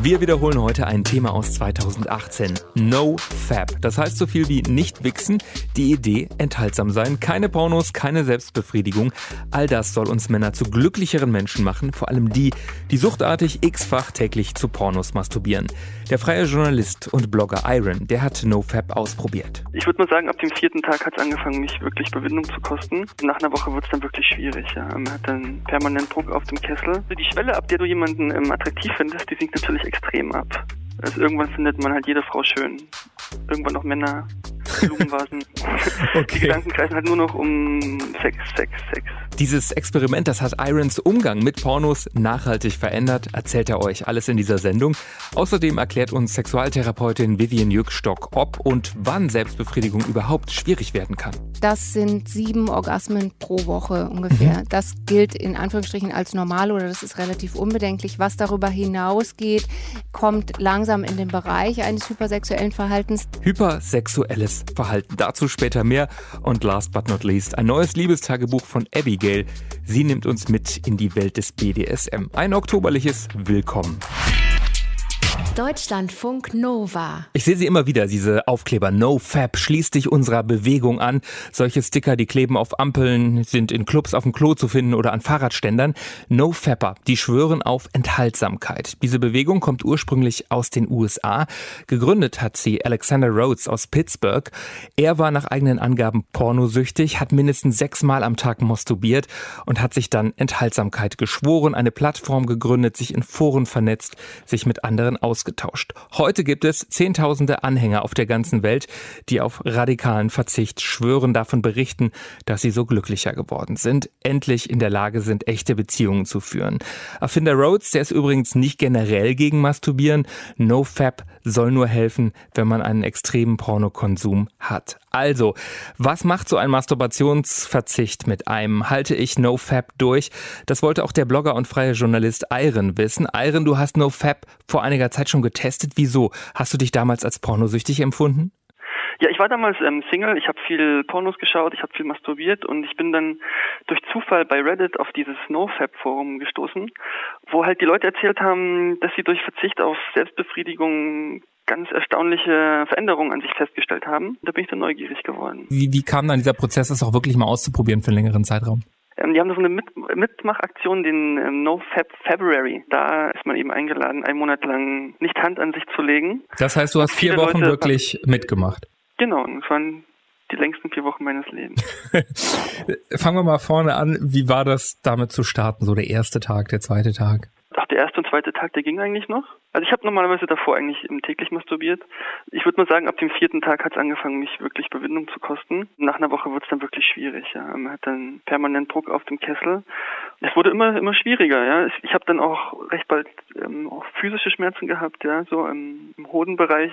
Wir wiederholen heute ein Thema aus 2018. No Fab. Das heißt so viel wie nicht wichsen. Die Idee enthaltsam sein. Keine Pornos, keine Selbstbefriedigung. All das soll uns Männer zu glücklicheren Menschen machen. Vor allem die, die suchtartig x-fach täglich zu Pornos masturbieren. Der freie Journalist und Blogger Iron, der hat No Fab ausprobiert. Ich würde mal sagen, ab dem vierten Tag hat es angefangen, mich wirklich Überwindung zu kosten. Nach einer Woche wird es dann wirklich schwierig. Ja. Man hat dann permanent Druck auf dem Kessel. Die Schwelle, ab der du jemanden ähm, attraktiv findest, die sinkt natürlich extrem ab. Also irgendwann findet man halt jede Frau schön. Irgendwann noch Männer, Blumenvasen. Okay. Die Gedanken kreisen halt nur noch um Sex, Sex, Sex. Dieses Experiment, das hat Irons Umgang mit Pornos nachhaltig verändert, erzählt er euch alles in dieser Sendung. Außerdem erklärt uns Sexualtherapeutin Vivian Jückstock, ob und wann Selbstbefriedigung überhaupt schwierig werden kann. Das sind sieben Orgasmen pro Woche ungefähr. Mhm. Das gilt in Anführungsstrichen als normal oder das ist relativ unbedenklich. Was darüber hinausgeht, kommt langsam in den Bereich eines hypersexuellen Verhaltens. Hypersexuelles Verhalten. Dazu später mehr. Und last but not least, ein neues Liebestagebuch von Abigail. Sie nimmt uns mit in die Welt des BDSM. Ein oktoberliches Willkommen. Deutschlandfunk Nova. Ich sehe sie immer wieder, diese Aufkleber. No Fab, schließ dich unserer Bewegung an. Solche Sticker, die kleben auf Ampeln, sind in Clubs auf dem Klo zu finden oder an Fahrradständern. No Fapper, die schwören auf Enthaltsamkeit. Diese Bewegung kommt ursprünglich aus den USA. Gegründet hat sie Alexander Rhodes aus Pittsburgh. Er war nach eigenen Angaben pornosüchtig, hat mindestens sechsmal am Tag masturbiert und hat sich dann Enthaltsamkeit geschworen, eine Plattform gegründet, sich in Foren vernetzt, sich mit anderen ausgetauscht. Heute gibt es Zehntausende Anhänger auf der ganzen Welt, die auf radikalen Verzicht schwören, davon berichten, dass sie so glücklicher geworden sind, endlich in der Lage sind, echte Beziehungen zu führen. Erfinder Rhodes, der ist übrigens nicht generell gegen Masturbieren. NoFap soll nur helfen, wenn man einen extremen Pornokonsum hat. Also, was macht so ein Masturbationsverzicht mit einem? Halte ich NoFap durch? Das wollte auch der Blogger und freie Journalist Iron wissen. Iron, du hast NoFap vor einiger Zeit schon getestet. Wieso? Hast du dich damals als pornosüchtig empfunden? Ja, ich war damals ähm, Single, ich habe viel Pornos geschaut, ich habe viel masturbiert und ich bin dann durch Zufall bei Reddit auf dieses NoFap-Forum gestoßen, wo halt die Leute erzählt haben, dass sie durch Verzicht auf Selbstbefriedigung ganz erstaunliche Veränderungen an sich festgestellt haben. Da bin ich dann neugierig geworden. Wie, wie kam dann dieser Prozess, das auch wirklich mal auszuprobieren für einen längeren Zeitraum? Ähm, die haben so eine Mit Mitmachaktion, den ähm, No Fab February. Da ist man eben eingeladen, einen Monat lang nicht Hand an sich zu legen. Das heißt, du hast vier Wochen Leute- wirklich mitgemacht. Genau, das waren die längsten vier Wochen meines Lebens. Fangen wir mal vorne an. Wie war das damit zu starten? So der erste Tag, der zweite Tag? Ach, der erste und zweite Tag, der ging eigentlich noch. Also ich habe normalerweise davor eigentlich täglich masturbiert. Ich würde mal sagen, ab dem vierten Tag hat es angefangen, mich wirklich Überwindung zu kosten. Nach einer Woche wird es dann wirklich schwierig. Ja. Man hat dann permanent Druck auf dem Kessel. Es wurde immer immer schwieriger. Ja. Ich, habe dann auch recht bald ähm, auch physische Schmerzen gehabt, ja, so im, im Hodenbereich.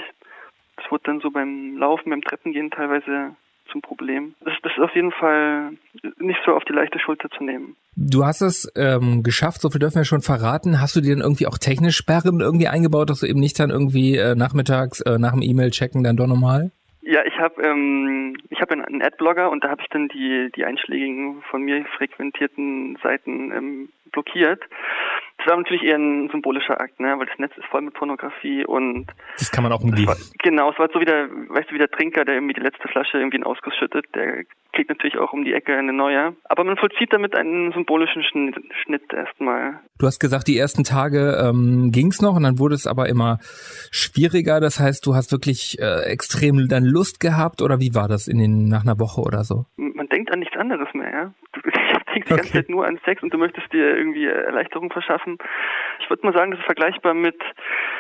Das wurde dann so beim Laufen, beim Treppengehen teilweise zum Problem. Das, das ist auf jeden Fall nicht so auf die leichte Schulter zu nehmen. Du hast es ähm, geschafft, so viel dürfen wir schon verraten. Hast du dir dann irgendwie auch technisch Sperren irgendwie eingebaut, dass du eben nicht dann irgendwie äh, nachmittags äh, nach dem E-Mail-Checken dann doch nochmal? Ja, ich habe ähm, ich habe einen Adblogger und da habe ich dann die die einschlägigen von mir frequentierten Seiten ähm, blockiert. Das war natürlich eher ein symbolischer Akt, ne, weil das Netz ist voll mit Pornografie und Das kann man auch umgehen. war, genau, es war so wie der, weißt du, wie der Trinker, der irgendwie die letzte Flasche irgendwie in Ausguss schüttet, der kriegt natürlich auch um die Ecke eine neue. Aber man vollzieht damit einen symbolischen Schnitt, Schnitt erstmal. Du hast gesagt, die ersten Tage ähm, ging's noch und dann wurde es aber immer schwieriger. Das heißt, du hast wirklich äh, extrem dann Lust gehabt oder wie war das in den nach einer Woche oder so? man denkt an nichts anderes mehr, ja. Du denkst die ganze. Zeit nur an Sex und du möchtest dir irgendwie Erleichterung verschaffen. Ich würde mal sagen, das ist vergleichbar mit,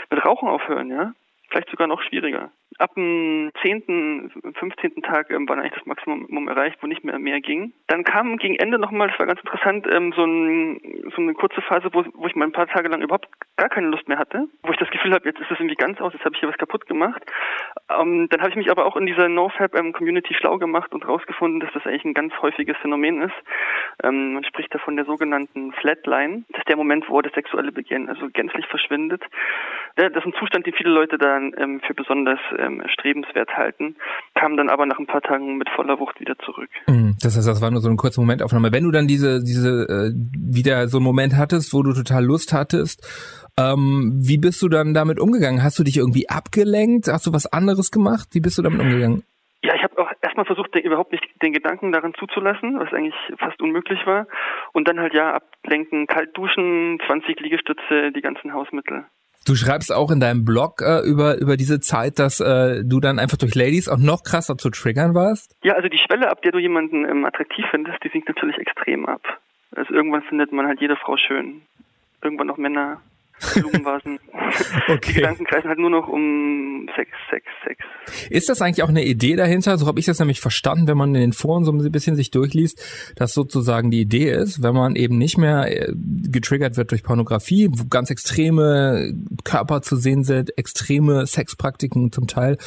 mit Rauchen aufhören, ja. Vielleicht sogar noch schwieriger. Ab dem 10., 15. Tag ähm, war eigentlich das Maximum erreicht, wo nicht mehr mehr ging. Dann kam gegen Ende nochmal, das war ganz interessant, ähm, so, ein, so eine kurze Phase, wo, wo ich mal ein paar Tage lang überhaupt gar keine Lust mehr hatte. Wo ich das Gefühl habe, jetzt ist es irgendwie ganz aus, jetzt habe ich hier was kaputt gemacht. Ähm, dann habe ich mich aber auch in dieser NoFap-Community schlau gemacht und rausgefunden, dass das eigentlich ein ganz häufiges Phänomen ist. Ähm, man spricht da von der sogenannten Flatline. Das ist der Moment, wo das sexuelle Begehren also gänzlich verschwindet. Ja, das ist ein Zustand, den viele Leute dann ähm, für besonders ähm, erstrebenswert halten, kam dann aber nach ein paar Tagen mit voller Wucht wieder zurück. Mhm. Das heißt, das war nur so eine kurze Momentaufnahme. Wenn du dann diese, diese äh, wieder so einen Moment hattest, wo du total Lust hattest, ähm, wie bist du dann damit umgegangen? Hast du dich irgendwie abgelenkt? Hast du was anderes gemacht? Wie bist du damit umgegangen? Ja, ich habe auch erstmal versucht, den, überhaupt nicht den Gedanken daran zuzulassen, was eigentlich fast unmöglich war. Und dann halt ja ablenken, kalt duschen, 20 Liegestütze, die ganzen Hausmittel. Du schreibst auch in deinem Blog äh, über, über diese Zeit, dass äh, du dann einfach durch Ladies auch noch krasser zu triggern warst? Ja, also die Schwelle, ab der du jemanden ähm, attraktiv findest, die sinkt natürlich extrem ab. Also irgendwann findet man halt jede Frau schön. Irgendwann noch Männer. Blumenvasen. okay. Die Gedanken kreisen halt nur noch um Sex, Sex, Sex. Ist das eigentlich auch eine Idee dahinter? So habe ich das nämlich verstanden, wenn man in den Foren so ein bisschen sich durchliest, dass sozusagen die Idee ist, wenn man eben nicht mehr äh, getriggert wird durch Pornografie, wo ganz extreme Körper zu sehen sind, extreme Sexpraktiken zum Teil.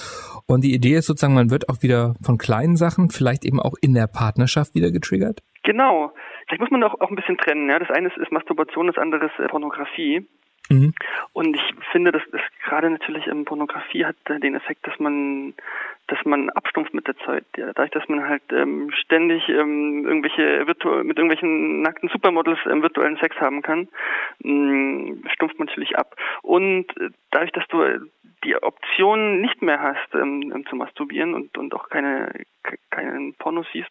Und die Idee ist sozusagen, man wird auch wieder von kleinen Sachen, vielleicht eben auch in der Partnerschaft wieder getriggert? Genau. Vielleicht muss man auch, auch ein bisschen trennen. Ja? Das eine ist, ist Masturbation, das andere ist äh, Pornografie. Mhm. Und ich finde, dass, dass gerade natürlich ähm, Pornografie hat äh, den Effekt, dass man dass man abstumpft mit der Zeit. Ja, dadurch, dass man halt ähm, ständig ähm, irgendwelche virtu mit irgendwelchen nackten Supermodels ähm, virtuellen Sex haben kann, ähm, stumpft man natürlich ab. Und äh, dadurch, dass du die Option nicht mehr hast, ähm, ähm, zu masturbieren und, und auch keine keinen Pornos siehst,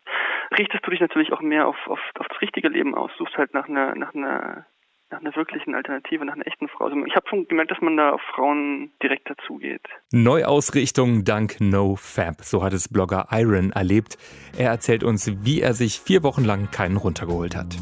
richtest du dich natürlich auch mehr auf, auf, auf das richtige Leben aus, suchst halt nach einer nach einer nach einer wirklichen Alternative, nach einer echten Frau. Also ich habe schon gemerkt, dass man da auf Frauen direkt dazugeht. Neuausrichtung dank NoFab, so hat es Blogger Iron erlebt. Er erzählt uns, wie er sich vier Wochen lang keinen runtergeholt hat.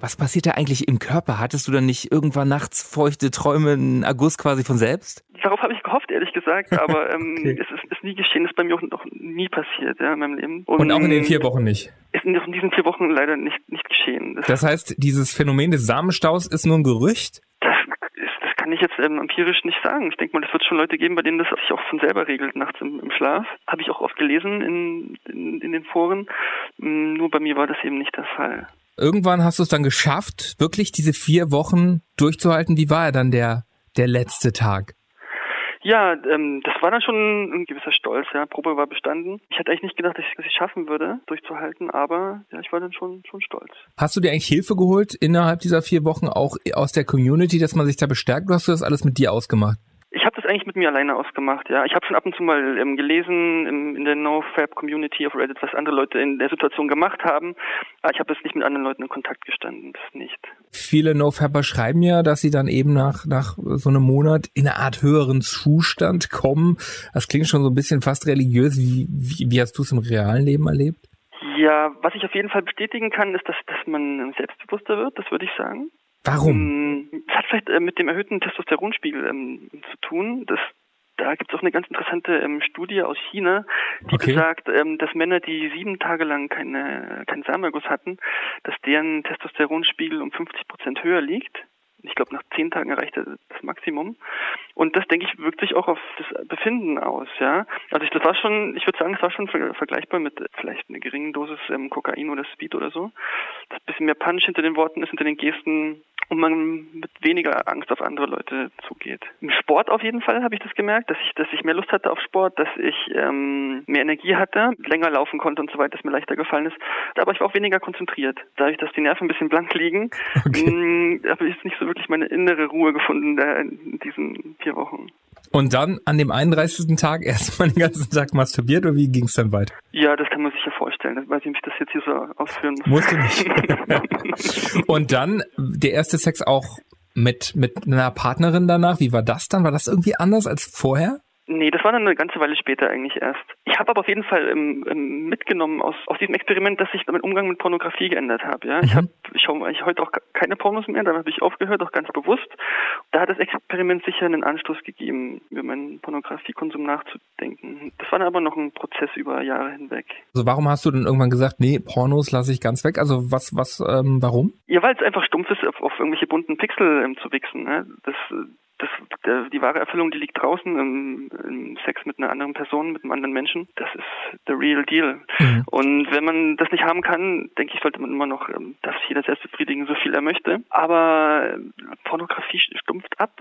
Was passiert da eigentlich im Körper? Hattest du dann nicht irgendwann nachts feuchte Träume, einen August quasi von selbst? Darauf habe ich gehofft, ehrlich gesagt, aber ähm, okay. es ist, ist, nie geschehen, ist bei mir auch noch nie passiert ja, in meinem Leben. Und, Und auch in den vier Wochen nicht? Ist in diesen vier Wochen leider nicht, nicht geschehen. Das, das heißt, dieses Phänomen des Samenstaus ist nur ein Gerücht? Das kann ich jetzt ähm, empirisch nicht sagen. Ich denke mal, es wird schon Leute geben, bei denen das sich auch von selber regelt nachts im, im Schlaf. Habe ich auch oft gelesen in, in, in den Foren. Mm, nur bei mir war das eben nicht der Fall irgendwann hast du es dann geschafft, wirklich diese vier Wochen durchzuhalten. Wie war er dann der, der letzte Tag? Ja, ähm, das war dann schon ein gewisser Stolz. Ja, Probe war bestanden. Ich hatte eigentlich nicht gedacht, dass ich es schaffen würde, durchzuhalten, aber ja, ich war dann schon schon stolz. Hast du dir eigentlich Hilfe geholt innerhalb dieser vier Wochen auch aus der Community, dass man sich da bestärkt? Oder hast du das alles mit dir ausgemacht? Ich habe das eigentlich mit mir alleine ausgemacht, ja. Ich habe schon ab und zu mal ähm, gelesen im, in der NoFab-Community auf Reddit, was andere Leute in der Situation gemacht haben. Aber ich habe jetzt nicht mit anderen Leuten in Kontakt gestanden, das nicht. Viele NoFabber schreiben ja, dass sie dann eben nach, nach so einem Monat in eine Art höheren Zustand kommen. Das klingt schon so ein bisschen fast religiös. Wie, wie, wie hast du es im realen Leben erlebt? Ja, was ich auf jeden Fall bestätigen kann, ist, dass, dass man selbstbewusster wird, das würde ich sagen. Warum? Es mm, hat vielleicht äh, mit dem erhöhten Testosteronspiegel ähm, zu tun. Das, da gibt es auch eine ganz interessante ähm, Studie aus China, die okay. besagt, ähm, dass Männer, die sieben Tage lang keine, keinen Samenerguss hatten, dass deren Testosteronspiegel um 50 Prozent höher liegt ich glaube, nach zehn Tagen erreicht er das Maximum. Und das, denke ich, wirkt sich auch auf das Befinden aus, ja. Also ich, das war schon, ich würde sagen, es war schon vergleichbar mit vielleicht einer geringen Dosis ähm, Kokain oder Speed oder so. Das bisschen mehr Punch hinter den Worten ist, hinter den Gesten und man mit weniger Angst auf andere Leute zugeht. Im Sport auf jeden Fall habe ich das gemerkt, dass ich, dass ich mehr Lust hatte auf Sport, dass ich ähm, mehr Energie hatte, länger laufen konnte und so weiter, dass mir leichter gefallen ist. Aber ich war auch weniger konzentriert. Dadurch, dass die Nerven ein bisschen blank liegen, okay. Mm, habe ich nicht so wirklich meine innere Ruhe gefunden in diesen vier Wochen. Und dann an dem 31. Tag erstmal den ganzen Tag masturbiert oder wie ging es dann weiter? Ja, das kann man sich ja vorstellen. Weiß ich, ob ich das jetzt hier so ausführen muss. Musst du nicht. Und dann der erste Sex auch mit, mit einer Partnerin danach. Wie war das dann? War das irgendwie anders als vorher? Nee, das war dann eine ganze Weile später eigentlich erst. Ich habe aber auf jeden Fall ähm, ähm, mitgenommen aus, aus diesem Experiment, dass ich meinen Umgang mit Pornografie geändert habe. Ja? Mhm. Ich, hab, ich schaue eigentlich heute auch keine Pornos mehr, da habe ich aufgehört, auch ganz bewusst. Da hat das Experiment sicher einen Anstoß gegeben, über meinen Pornografiekonsum nachzudenken. Das war dann aber noch ein Prozess über Jahre hinweg. Also warum hast du dann irgendwann gesagt, nee, Pornos lasse ich ganz weg? Also was, was, ähm, warum? Ja, weil es einfach stumpf ist, auf, auf irgendwelche bunten Pixel ähm, zu wichsen. Ne? Das das, der, die wahre Erfüllung, die liegt draußen im, im, Sex mit einer anderen Person, mit einem anderen Menschen. Das ist the real deal. Mhm. Und wenn man das nicht haben kann, denke ich, sollte man immer noch, ähm, sich jeder selbst befriedigen, so viel er möchte. Aber äh, Pornografie stumpft ab.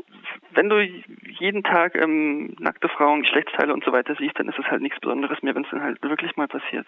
Wenn du jeden Tag ähm, nackte Frauen, Geschlechtsteile und so weiter siehst, dann ist es halt nichts Besonderes mehr, wenn es dann halt wirklich mal passiert.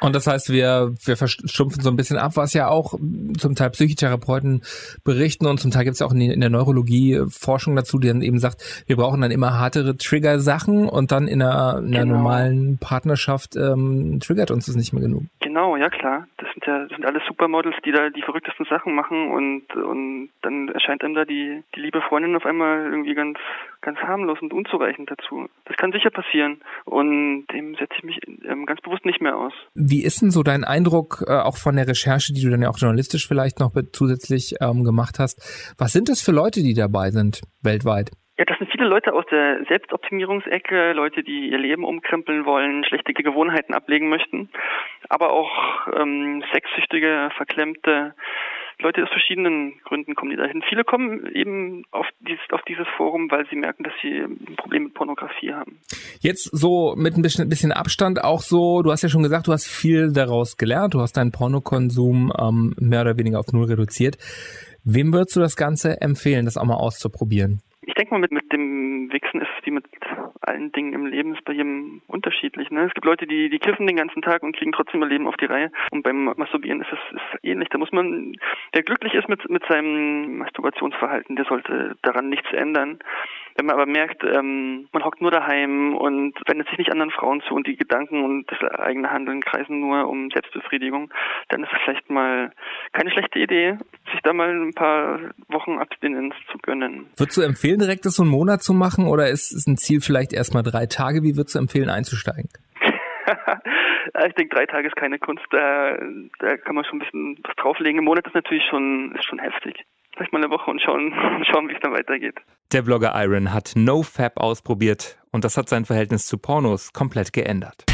Und das heißt, wir, wir verstumpfen so ein bisschen ab, was ja auch zum Teil Psychotherapeuten berichten und zum Teil gibt es auch in, in, der Neurologie Forschung dazu, die dann eben sagt, wir brauchen dann immer härtere Trigger-Sachen und dann in einer, in einer genau. normalen Partnerschaft ähm, triggert uns das nicht mehr genug. Genau, ja klar. Das sind ja das sind alles Supermodels, die da die verrücktesten Sachen machen und, und dann erscheint einem da die, die liebe Freundin auf einmal irgendwie ganz, ganz harmlos und unzureichend dazu. Das kann sicher passieren und dem setze ich mich ähm, ganz bewusst nicht mehr aus. Wie ist denn so dein Eindruck, äh, auch von der Recherche, die du dann ja auch journalistisch vielleicht noch zusätzlich ähm, gemacht hast? Was sind das für Leute, die dabei sind weltweit? Ja, das sind viele Leute aus der Selbstoptimierungsecke, Leute, die ihr Leben umkrempeln wollen, schlechte Gewohnheiten ablegen möchten, aber auch ähm, sexsüchtige, verklemmte Leute aus verschiedenen Gründen kommen die dahin. Viele kommen eben auf dieses, auf dieses Forum, weil sie merken, dass sie ein Problem mit Pornografie haben. Jetzt so mit ein bisschen, bisschen Abstand auch so, du hast ja schon gesagt, du hast viel daraus gelernt, du hast deinen Pornokonsum ähm, mehr oder weniger auf null reduziert. Wem würdest du das Ganze empfehlen, das auch mal auszuprobieren? Ich denke mal, mit, mit dem Wichsen ist es wie mit allen Dingen im Leben, ist bei jedem unterschiedlich. Ne? Es gibt Leute, die, die kiffen den ganzen Tag und kriegen trotzdem ihr Leben auf die Reihe. Und beim Masturbieren ist es ist ähnlich. Da muss man, wer glücklich ist mit, mit seinem Masturbationsverhalten, der sollte daran nichts ändern. Wenn man aber merkt, ähm, man hockt nur daheim und wendet sich nicht anderen Frauen zu und die Gedanken und das eigene Handeln kreisen nur um Selbstbefriedigung, dann ist es vielleicht mal keine schlechte Idee, sich da mal ein paar Wochen Abstinenz zu gönnen. Würdest du empfehlen, direkt das so einen Monat zu machen oder ist es ein Ziel vielleicht erstmal drei Tage? Wie würdest du empfehlen, einzusteigen? ich denke, drei Tage ist keine Kunst. Da, da kann man schon ein bisschen was drauflegen. Im Monat ist natürlich schon, ist schon heftig vielleicht mal eine Woche und schauen, schauen wie es dann weitergeht. Der Blogger Iron hat NoFap ausprobiert und das hat sein Verhältnis zu Pornos komplett geändert.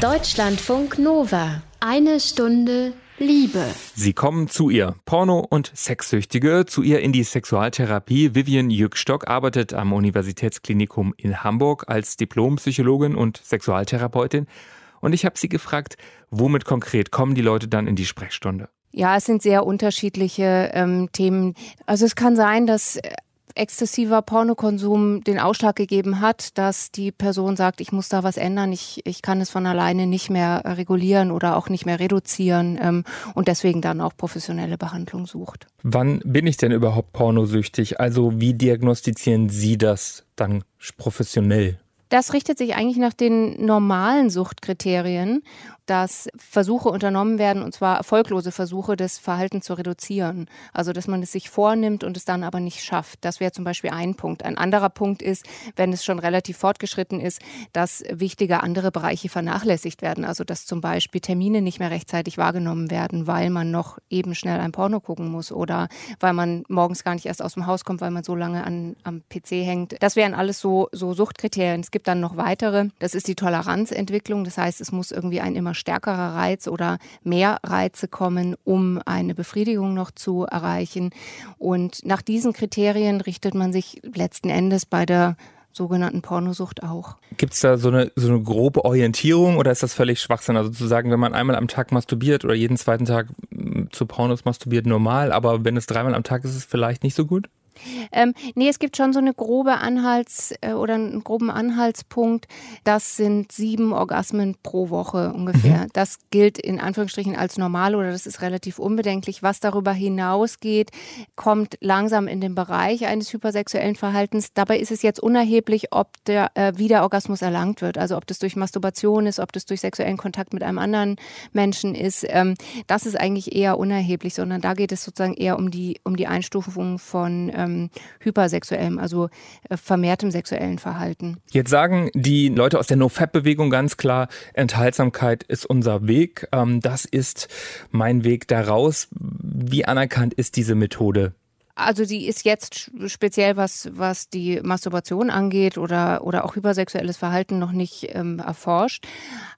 Deutschlandfunk Nova. Eine Stunde Liebe. Sie kommen zu ihr, Porno- und Sexsüchtige, zu ihr in die Sexualtherapie. Vivian Jückstock arbeitet am Universitätsklinikum in Hamburg als Diplompsychologin und Sexualtherapeutin. Und ich habe sie gefragt, womit konkret kommen die Leute dann in die Sprechstunde? Ja, es sind sehr unterschiedliche ähm, Themen. Also es kann sein, dass äh, exzessiver Pornokonsum den Ausschlag gegeben hat, dass die Person sagt, ich muss da was ändern, ich, ich kann es von alleine nicht mehr regulieren oder auch nicht mehr reduzieren ähm, und deswegen dann auch professionelle Behandlung sucht. Wann bin ich denn überhaupt pornosüchtig? Also wie diagnostizieren Sie das dann professionell? Das richtet sich eigentlich nach den normalen Suchtkriterien dass Versuche unternommen werden, und zwar erfolglose Versuche, das Verhalten zu reduzieren. Also, dass man es sich vornimmt und es dann aber nicht schafft. Das wäre zum Beispiel ein Punkt. Ein anderer Punkt ist, wenn es schon relativ fortgeschritten ist, dass wichtige andere Bereiche vernachlässigt werden. Also, dass zum Beispiel Termine nicht mehr rechtzeitig wahrgenommen werden, weil man noch eben schnell ein Porno gucken muss oder weil man morgens gar nicht erst aus dem Haus kommt, weil man so lange an, am PC hängt. Das wären alles so, so Suchtkriterien. Es gibt dann noch weitere. Das ist die Toleranzentwicklung. Das heißt, es muss irgendwie ein immer stärkerer Reiz oder mehr Reize kommen, um eine Befriedigung noch zu erreichen. Und nach diesen Kriterien richtet man sich letzten Endes bei der sogenannten Pornosucht auch. Gibt es da so eine, so eine grobe Orientierung oder ist das völlig Schwachsinn? Also zu sagen, wenn man einmal am Tag masturbiert oder jeden zweiten Tag mm, zu Pornos masturbiert, normal, aber wenn es dreimal am Tag ist, ist es vielleicht nicht so gut? Ähm, nee, es gibt schon so eine grobe Anhalts- äh, oder einen groben Anhaltspunkt. Das sind sieben Orgasmen pro Woche ungefähr. Mhm. Das gilt in Anführungsstrichen als normal oder das ist relativ unbedenklich. Was darüber hinausgeht, kommt langsam in den Bereich eines hypersexuellen Verhaltens. Dabei ist es jetzt unerheblich, ob der, äh, wie der Orgasmus erlangt wird. Also ob das durch Masturbation ist, ob das durch sexuellen Kontakt mit einem anderen Menschen ist. Ähm, das ist eigentlich eher unerheblich, sondern da geht es sozusagen eher um die, um die Einstufung von ähm, ähm, hypersexuellem, also äh, vermehrtem sexuellen Verhalten. Jetzt sagen die Leute aus der No-Fap-Bewegung ganz klar, Enthaltsamkeit ist unser Weg. Ähm, das ist mein Weg daraus. Wie anerkannt ist diese Methode? Also die ist jetzt speziell, was, was die Masturbation angeht oder, oder auch hypersexuelles Verhalten noch nicht ähm, erforscht.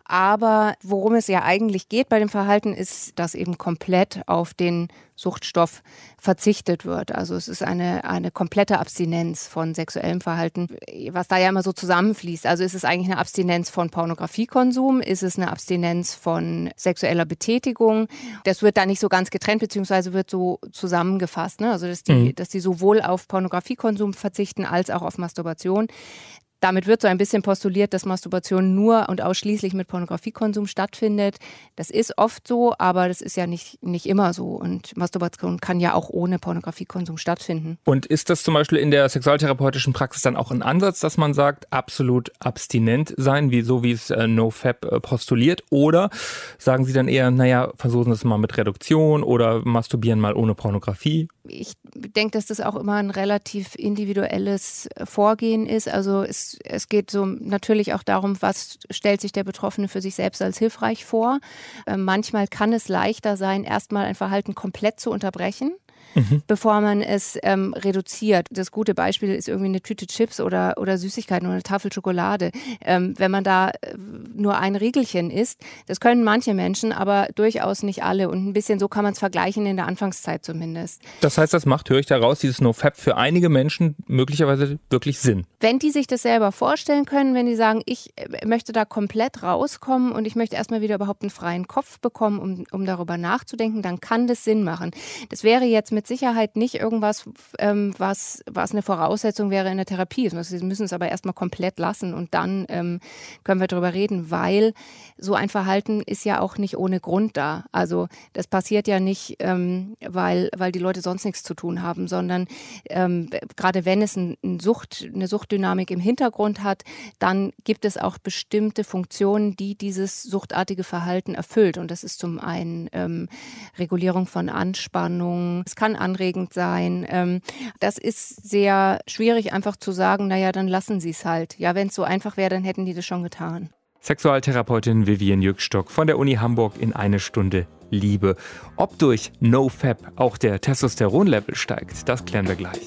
Aber worum es ja eigentlich geht bei dem Verhalten, ist, das eben komplett auf den Suchtstoff verzichtet wird. Also es ist eine, eine komplette Abstinenz von sexuellem Verhalten, was da ja immer so zusammenfließt. Also ist es eigentlich eine Abstinenz von Pornografiekonsum? Ist es eine Abstinenz von sexueller Betätigung? Das wird da nicht so ganz getrennt, beziehungsweise wird so zusammengefasst. Ne? Also dass die, mhm. dass die sowohl auf Pornografiekonsum verzichten als auch auf Masturbation. Damit wird so ein bisschen postuliert, dass Masturbation nur und ausschließlich mit Pornografiekonsum stattfindet. Das ist oft so, aber das ist ja nicht, nicht immer so. Und Masturbation kann ja auch ohne Pornografiekonsum stattfinden. Und ist das zum Beispiel in der sexualtherapeutischen Praxis dann auch ein Ansatz, dass man sagt, absolut abstinent sein, wie so wie es äh, NoFap äh, postuliert? Oder sagen Sie dann eher, naja, versuchen Sie es mal mit Reduktion oder masturbieren mal ohne Pornografie? Ich denke, dass das auch immer ein relativ individuelles Vorgehen ist. Also es es, geht so natürlich auch darum, was stellt sich der Betroffene für sich selbst als hilfreich vor. Äh, manchmal kann es leichter sein, erstmal ein Verhalten komplett zu unterbrechen mhm. bevor man es ähm, reduziert. Das gute Beispiel ist irgendwie eine Tüte Chips oder, oder Süßigkeiten oder eine Tafel Schokolade. Ähm, wenn man da äh, nur ein Riegelchen isst, das können manche Menschen, aber durchaus nicht alle. Und ein bisschen so kann man es vergleichen in der Anfangszeit zumindest. Das heißt, das macht, höre ich daraus, dieses NoFap für einige Menschen möglicherweise wirklich Sinn. Wenn die sich das selber vorstellen können, wenn die sagen, ich äh, möchte da komplett rauskommen und ich möchte erstmal wieder überhaupt einen freien Kopf bekommen, um, um darüber nachzudenken, dann kann das Sinn machen. Das wäre jetzt mit Sicherheit nicht irgendwas, ähm, was, was eine Voraussetzung wäre in der Therapie. Sie müssen es aber erstmal komplett lassen und dann ähm, können wir darüber reden, weil so ein Verhalten ist ja auch nicht ohne Grund da. Also das passiert ja nicht, ähm, weil, weil die Leute sonst nichts zu tun haben, sondern ähm, gerade wenn es ein, ein Sucht, eine Suchtdynamik im Hintergrund hat, dann gibt es auch bestimmte Funktionen, die dieses suchtartige Verhalten erfüllt. Und das ist zum einen ähm, Regulierung von Anspannung. Es kann anregend sein. Ähm, das ist sehr schwierig, einfach zu sagen, naja, dann lassen Sie es halt. Ja, wenn es so einfach wäre, dann hätten die das schon getan. Sexualtherapeutin Vivian Jückstock von der Uni Hamburg in eine Stunde Liebe. Ob durch NoFap auch der Testosteronlevel steigt, das klären wir gleich.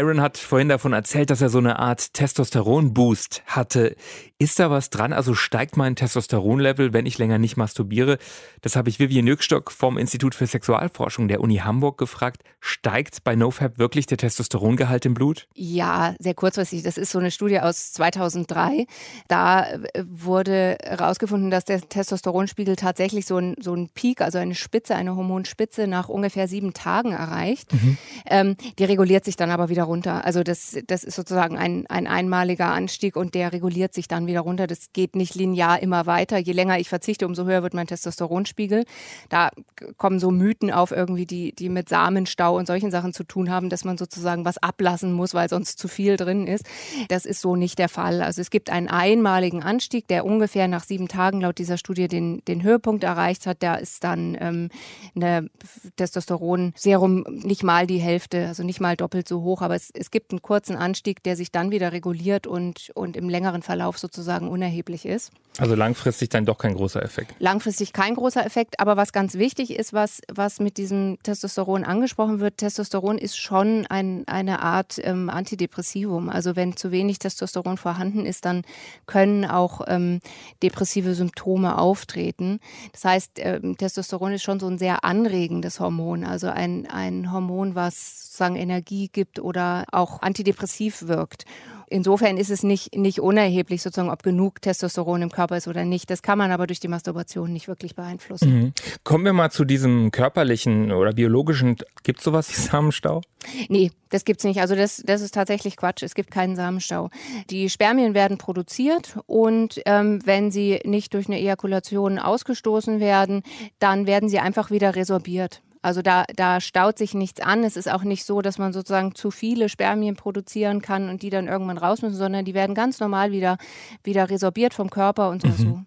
Iron hat vorhin davon erzählt, dass er so eine Art Testosteron-Boost hatte. Ist da was dran? Also steigt mein Testosteronlevel, wenn ich länger nicht masturbiere? Das habe ich Vivian Nückstock vom Institut für Sexualforschung der Uni Hamburg gefragt. Steigt bei NoFap wirklich der Testosterongehalt im Blut? Ja, sehr kurzfristig. Das ist so eine Studie aus 2003. Da äh, wurde herausgefunden, dass der Testosteronspiegel tatsächlich so ein, so ein Peak, also eine Spitze, eine Hormonspitze nach ungefähr sieben Tagen erreicht. Mhm. Ähm, die reguliert sich dann aber wieder runter. Also das, das ist sozusagen ein, ein einmaliger Anstieg und der reguliert sich dann wieder runter. Das geht nicht linear immer weiter. Je länger ich verzichte, umso höher wird mein Testosteronspiegel. Da kommen so Mythen auf irgendwie, die, die mit Samenstau und solchen Sachen zu tun haben, dass man sozusagen was ablassen muss, weil sonst zu viel drin ist. Das ist so nicht der Fall. Also es gibt einen einmaligen Anstieg, der ungefähr nach sieben Tagen laut dieser Studie den, den Höhepunkt erreicht hat. Da ist dann ähm, eine Testosteronserum nicht mal die Hälfte, also nicht mal doppelt so hoch, aber es, es gibt einen kurzen Anstieg, der sich dann wieder reguliert und, und im längeren Verlauf sozusagen unerheblich ist. Also langfristig dann doch kein großer Effekt. Langfristig kein großer Effekt, aber was ganz wichtig ist, was, was mit diesem Testosteron angesprochen wird, Testosteron ist schon ein, eine Art ähm, Antidepressivum. Also wenn zu wenig Testosteron vorhanden ist, dann können auch ähm, depressive Symptome auftreten. Das heißt, ähm, Testosteron ist schon so ein sehr anregendes Hormon, also ein, ein Hormon, was sozusagen Energie gibt oder auch antidepressiv wirkt. Insofern ist es nicht, nicht unerheblich, sozusagen, ob genug Testosteron im Körper ist oder nicht. Das kann man aber durch die Masturbation nicht wirklich beeinflussen. Mhm. Kommen wir mal zu diesem körperlichen oder biologischen. Gibt es sowas wie Samenstau? Nee, das gibt es nicht. Also das, das ist tatsächlich Quatsch. Es gibt keinen Samenstau. Die Spermien werden produziert und ähm, wenn sie nicht durch eine Ejakulation ausgestoßen werden, dann werden sie einfach wieder resorbiert. Also da, da staut sich nichts an. Es ist auch nicht so, dass man sozusagen zu viele Spermien produzieren kann und die dann irgendwann raus müssen, sondern die werden ganz normal wieder, wieder resorbiert vom Körper und so. Mhm.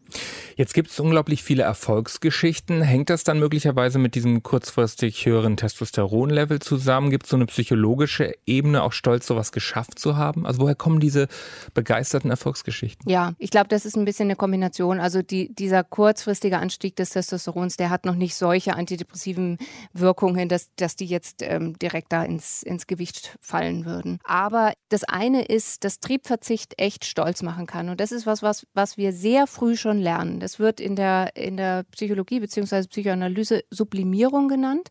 Jetzt gibt es unglaublich viele Erfolgsgeschichten. Hängt das dann möglicherweise mit diesem kurzfristig höheren Testosteronlevel zusammen? Gibt es so eine psychologische Ebene, auch stolz, sowas geschafft zu haben? Also woher kommen diese begeisterten Erfolgsgeschichten? Ja, ich glaube, das ist ein bisschen eine Kombination. Also die, dieser kurzfristige Anstieg des Testosterons, der hat noch nicht solche antidepressiven Wirkungen, dass, dass die jetzt ähm, direkt da ins, ins Gewicht fallen würden. Aber das eine ist, dass Triebverzicht echt stolz machen kann. Und das ist was, was, was wir sehr früh schon lernen. Das wird in der, in der Psychologie bzw. Psychoanalyse Sublimierung genannt.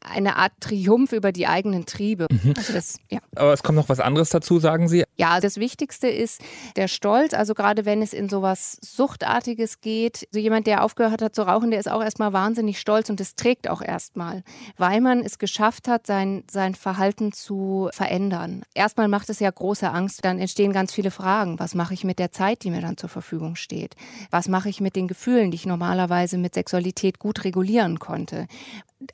Eine Art Triumph über die eigenen Triebe. Mhm. Also das, ja. Aber es kommt noch was anderes dazu, sagen Sie? Ja, das Wichtigste ist der Stolz. Also gerade wenn es in sowas Suchtartiges geht. So jemand, der aufgehört hat zu rauchen, der ist auch erstmal wahnsinnig stolz und das trägt auch erstmal, weil man es geschafft hat, sein, sein Verhalten zu verändern. Erstmal macht es ja große Angst. Dann entstehen ganz viele Fragen. Was mache ich mit der Zeit, die mir dann zur Verfügung steht? Was mache ich mit den Gefühlen, die ich normalerweise mit Sexualität gut regulieren konnte?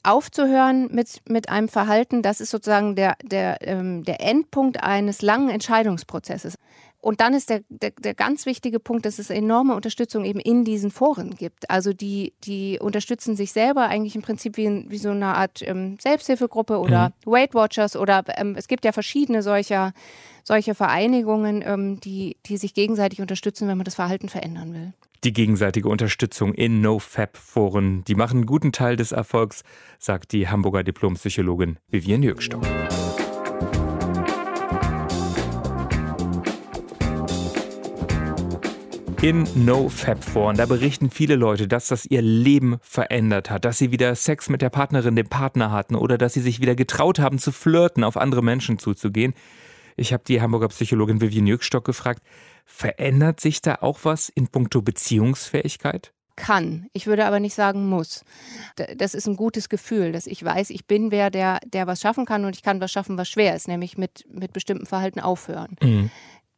Aufzuhören mit, mit einem Verhalten, das ist sozusagen der, der, ähm, der Endpunkt eines langen Entscheidungsprozesses. Und dann ist der, der, der ganz wichtige Punkt, dass es enorme Unterstützung eben in diesen Foren gibt. Also die, die unterstützen sich selber eigentlich im Prinzip wie, wie so eine Art ähm, Selbsthilfegruppe oder mhm. Weight Watchers oder ähm, es gibt ja verschiedene solcher, solcher Vereinigungen, ähm, die, die sich gegenseitig unterstützen, wenn man das Verhalten verändern will. Die gegenseitige Unterstützung in NoFap-Foren, die machen einen guten Teil des Erfolgs, sagt die Hamburger Diplompsychologin Vivienne Jürgstock. In NoFap-Foren. Da berichten viele Leute, dass das ihr Leben verändert hat, dass sie wieder Sex mit der Partnerin, dem Partner hatten oder dass sie sich wieder getraut haben zu flirten, auf andere Menschen zuzugehen. Ich habe die Hamburger Psychologin Vivian Jürgstock gefragt, verändert sich da auch was in puncto Beziehungsfähigkeit? kann. Ich würde aber nicht sagen muss. Das ist ein gutes Gefühl, dass ich weiß, ich bin wer, der, der was schaffen kann und ich kann was schaffen, was schwer ist, nämlich mit, mit bestimmten Verhalten aufhören. Mhm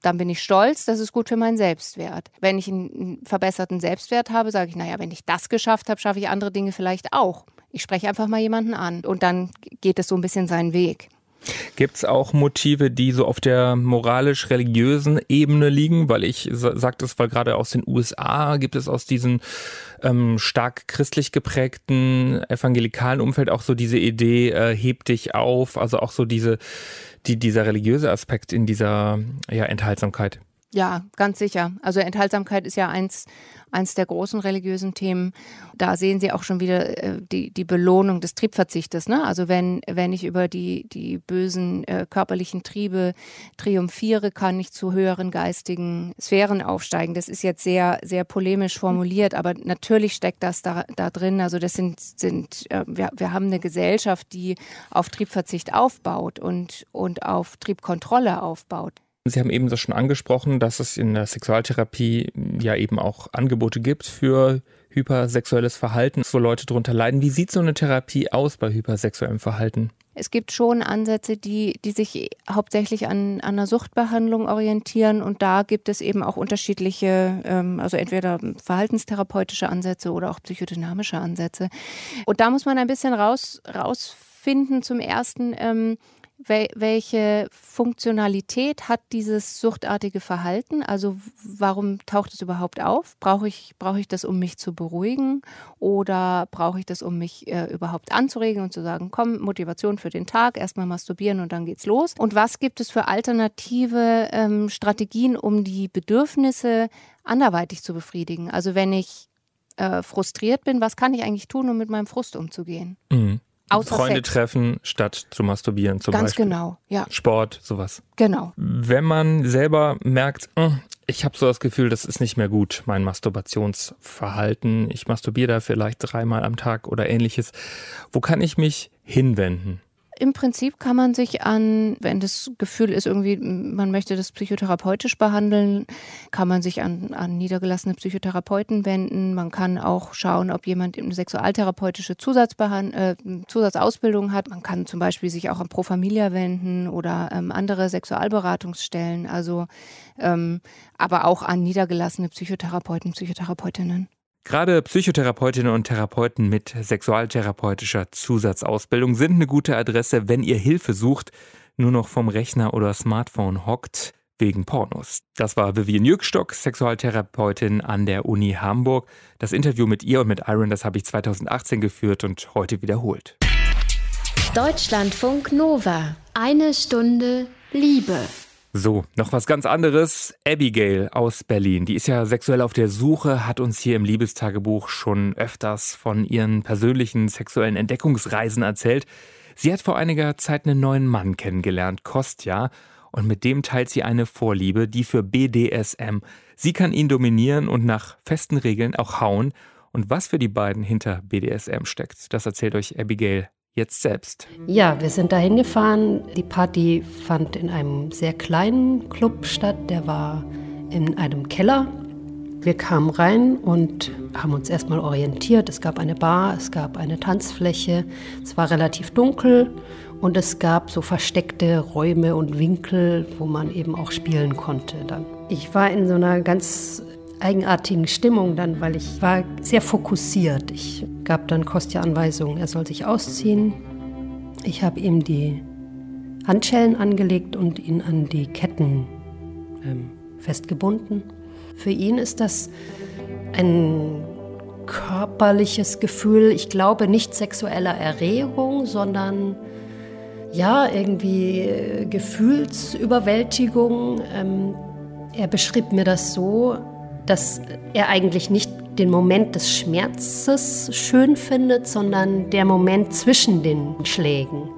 dann bin ich stolz, das ist gut für meinen Selbstwert. Wenn ich einen verbesserten Selbstwert habe, sage ich, naja, wenn ich das geschafft habe, schaffe ich andere Dinge vielleicht auch. Ich spreche einfach mal jemanden an und dann geht es so ein bisschen seinen Weg. Gibt es auch Motive, die so auf der moralisch-religiösen Ebene liegen? Weil ich sage das, weil gerade aus den USA gibt es aus diesem ähm, stark christlich geprägten evangelikalen Umfeld auch so diese Idee, äh, heb dich auf, also auch so diese, die, dieser religiöse Aspekt in dieser ja, Enthaltsamkeit. Ja, ganz sicher. Also Enthaltsamkeit ist ja eins, eins der großen religiösen Themen. Da sehen Sie auch schon wieder äh, die, die Belohnung des Triebverzichtes. Ne? Also wenn, wenn ich über die, die bösen äh, körperlichen Triebe triumphiere, kann ich zu höheren geistigen Sphären aufsteigen. Das ist jetzt sehr, sehr polemisch formuliert, aber natürlich steckt das da, da drin. Also das sind, sind äh, wir, wir haben eine Gesellschaft, die auf Triebverzicht aufbaut und, und auf Triebkontrolle aufbaut. Sie haben eben das schon angesprochen, dass es in der Sexualtherapie ja eben auch Angebote gibt für hypersexuelles Verhalten, wo Leute darunter leiden. Wie sieht so eine Therapie aus bei hypersexuellem Verhalten? Es gibt schon Ansätze, die, die sich hauptsächlich an, an einer Suchtbehandlung orientieren und da gibt es eben auch unterschiedliche, ähm, also entweder verhaltenstherapeutische Ansätze oder auch psychodynamische Ansätze. Und da muss man ein bisschen raus, rausfinden zum ersten, ähm, welche Funktionalität hat dieses suchtartige Verhalten? Also warum taucht es überhaupt auf? Brauche ich, brauche ich das, um mich zu beruhigen? Oder brauche ich das, um mich äh, überhaupt anzuregen und zu sagen, komm, Motivation für den Tag, erstmal masturbieren und dann geht's los? Und was gibt es für alternative ähm, Strategien, um die Bedürfnisse anderweitig zu befriedigen? Also wenn ich äh, frustriert bin, was kann ich eigentlich tun, um mit meinem Frust umzugehen? Mhm. Außer Freunde Sex. treffen, statt zu masturbieren zum Ganz Beispiel. genau, ja. Sport, sowas. Genau. Wenn man selber merkt, hm, ich habe so das Gefühl, das ist nicht mehr gut, mein Masturbationsverhalten. Ich masturbiere da vielleicht dreimal am Tag oder ähnliches. Wo kann ich mich hinwenden? Im Prinzip kann man sich an, wenn das Gefühl ist, irgendwie, man möchte das psychotherapeutisch behandeln, kann man sich an, an niedergelassene Psychotherapeuten wenden. Man kann auch schauen, ob jemand eine sexualtherapeutische äh, Zusatzausbildung hat. Man kann zum Beispiel sich auch an Pro Familia wenden oder ähm, andere Sexualberatungsstellen, also ähm, aber auch an niedergelassene Psychotherapeuten, Psychotherapeutinnen. Gerade Psychotherapeutinnen und Therapeuten mit sexualtherapeutischer Zusatzausbildung sind eine gute Adresse, wenn ihr Hilfe sucht, nur noch vom Rechner oder Smartphone hockt. wegen Pornos. Das war Vivian Jürgstock, Sexualtherapeutin an der Uni Hamburg. Das Interview mit ihr und mit Iron, das habe ich 2018 geführt und heute wiederholt. Deutschlandfunk Nova. Eine Stunde Liebe. So, noch was ganz anderes. Abigail aus Berlin, die ist ja sexuell auf der Suche, hat uns hier im Liebestagebuch schon öfters von ihren persönlichen sexuellen Entdeckungsreisen erzählt. Sie hat vor einiger Zeit einen neuen Mann kennengelernt, Kostja, und mit dem teilt sie eine Vorliebe, die für BDSM. Sie kann ihn dominieren und nach festen Regeln auch hauen. Und was für die beiden hinter BDSM steckt, das erzählt euch Abigail jetzt selbst. Ja, wir sind dahin gefahren. Die Party fand in einem sehr kleinen Club statt. Der war in einem Keller. Wir kamen rein und haben uns erstmal orientiert. Es gab eine Bar, es gab eine Tanzfläche. Es war relativ dunkel und es gab so versteckte Räume und Winkel, wo man eben auch spielen konnte dann. Ich war in so einer ganz eigenartigen Stimmung dann, weil ich war sehr fokussiert. Ich gab dann Kostja Anweisungen, er soll sich ausziehen. Ich habe ihm die Handschellen angelegt und ihn an die Ketten ähm, festgebunden. Für ihn ist das ein körperliches Gefühl, ich glaube nicht sexueller Erregung, sondern ja, irgendwie äh, Gefühlsüberwältigung. Ähm, er beschrieb mir das so, dass er eigentlich nicht den Moment des Schmerzes schön findet, sondern der Moment zwischen den Schlägen.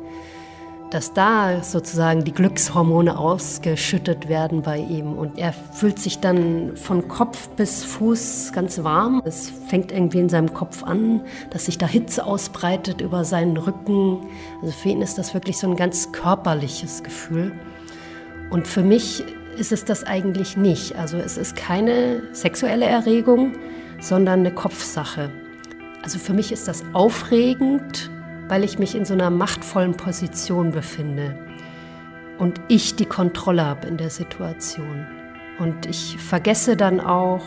Dass da sozusagen die Glückshormone ausgeschüttet werden bei ihm und er fühlt sich dann von Kopf bis Fuß ganz warm. Es fängt irgendwie in seinem Kopf an, dass sich da Hitze ausbreitet über seinen Rücken. Also für ihn ist das wirklich so ein ganz körperliches Gefühl. Und für mich ist es das eigentlich nicht. Also es ist keine sexuelle Erregung, sondern eine Kopfsache. Also für mich ist das aufregend, weil ich mich in so einer machtvollen Position befinde und ich die Kontrolle habe in der Situation. Und ich vergesse dann auch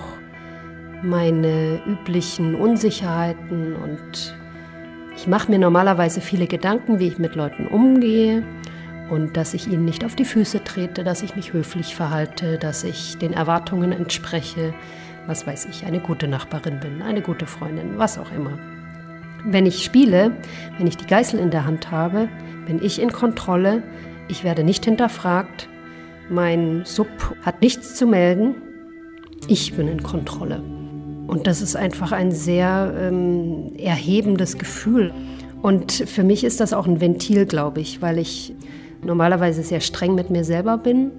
meine üblichen Unsicherheiten und ich mache mir normalerweise viele Gedanken, wie ich mit Leuten umgehe und dass ich ihnen nicht auf die Füße trete, dass ich mich höflich verhalte, dass ich den Erwartungen entspreche, was weiß ich, eine gute Nachbarin bin, eine gute Freundin, was auch immer. Wenn ich spiele, wenn ich die Geißel in der Hand habe, bin ich in Kontrolle, ich werde nicht hinterfragt, mein Sub hat nichts zu melden, ich bin in Kontrolle. Und das ist einfach ein sehr ähm, erhebendes Gefühl. Und für mich ist das auch ein Ventil, glaube ich, weil ich normalerweise sehr streng mit mir selber bin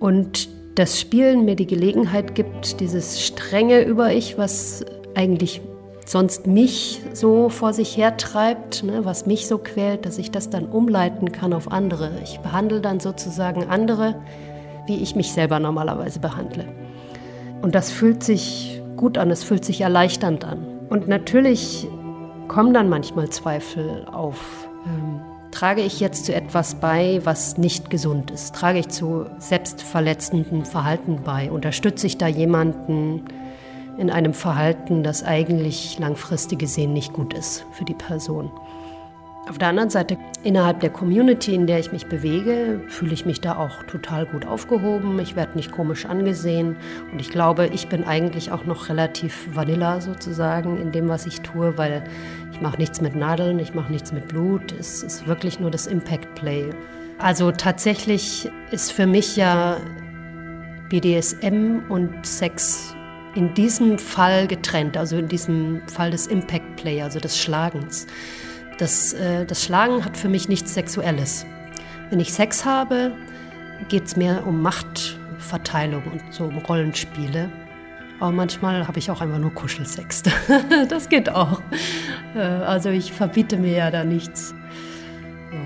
und das Spielen mir die Gelegenheit gibt, dieses strenge über Ich, was eigentlich sonst mich so vor sich hertreibt, ne, was mich so quält, dass ich das dann umleiten kann auf andere. Ich behandle dann sozusagen andere, wie ich mich selber normalerweise behandle. Und das fühlt sich gut an, es fühlt sich erleichternd an. Und natürlich kommen dann manchmal Zweifel auf. Ähm, Trage ich jetzt zu etwas bei, was nicht gesund ist? Trage ich zu selbstverletzendem Verhalten bei? Unterstütze ich da jemanden in einem Verhalten, das eigentlich langfristig gesehen nicht gut ist für die Person? Auf der anderen Seite, innerhalb der Community, in der ich mich bewege, fühle ich mich da auch total gut aufgehoben. Ich werde nicht komisch angesehen und ich glaube, ich bin eigentlich auch noch relativ vanilla sozusagen in dem, was ich tue, weil ich mache nichts mit Nadeln, ich mache nichts mit Blut. Es ist wirklich nur das Impact Play. Also tatsächlich ist für mich ja BDSM und Sex in diesem Fall getrennt, also in diesem Fall des Impact Play, also des Schlagens. Das, äh, das Schlagen hat für mich nichts Sexuelles. Wenn ich Sex habe, geht es mehr um Machtverteilung und so um Rollenspiele. Aber manchmal habe ich auch einfach nur Kuschelsex. das geht auch. Äh, also ich verbiete mir ja da nichts. Ja.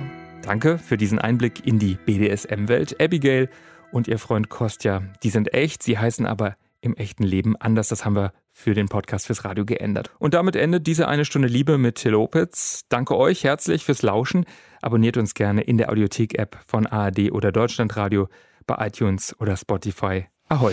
Danke für diesen Einblick in die BDSM-Welt. Abigail und ihr Freund Kostja, die sind echt, sie heißen aber im echten Leben anders. Das haben wir für den Podcast fürs Radio geändert. Und damit endet diese eine Stunde Liebe mit Till Opitz. Danke euch herzlich fürs Lauschen. Abonniert uns gerne in der Audiothek-App von ARD oder Deutschlandradio, bei iTunes oder Spotify. Ahoi!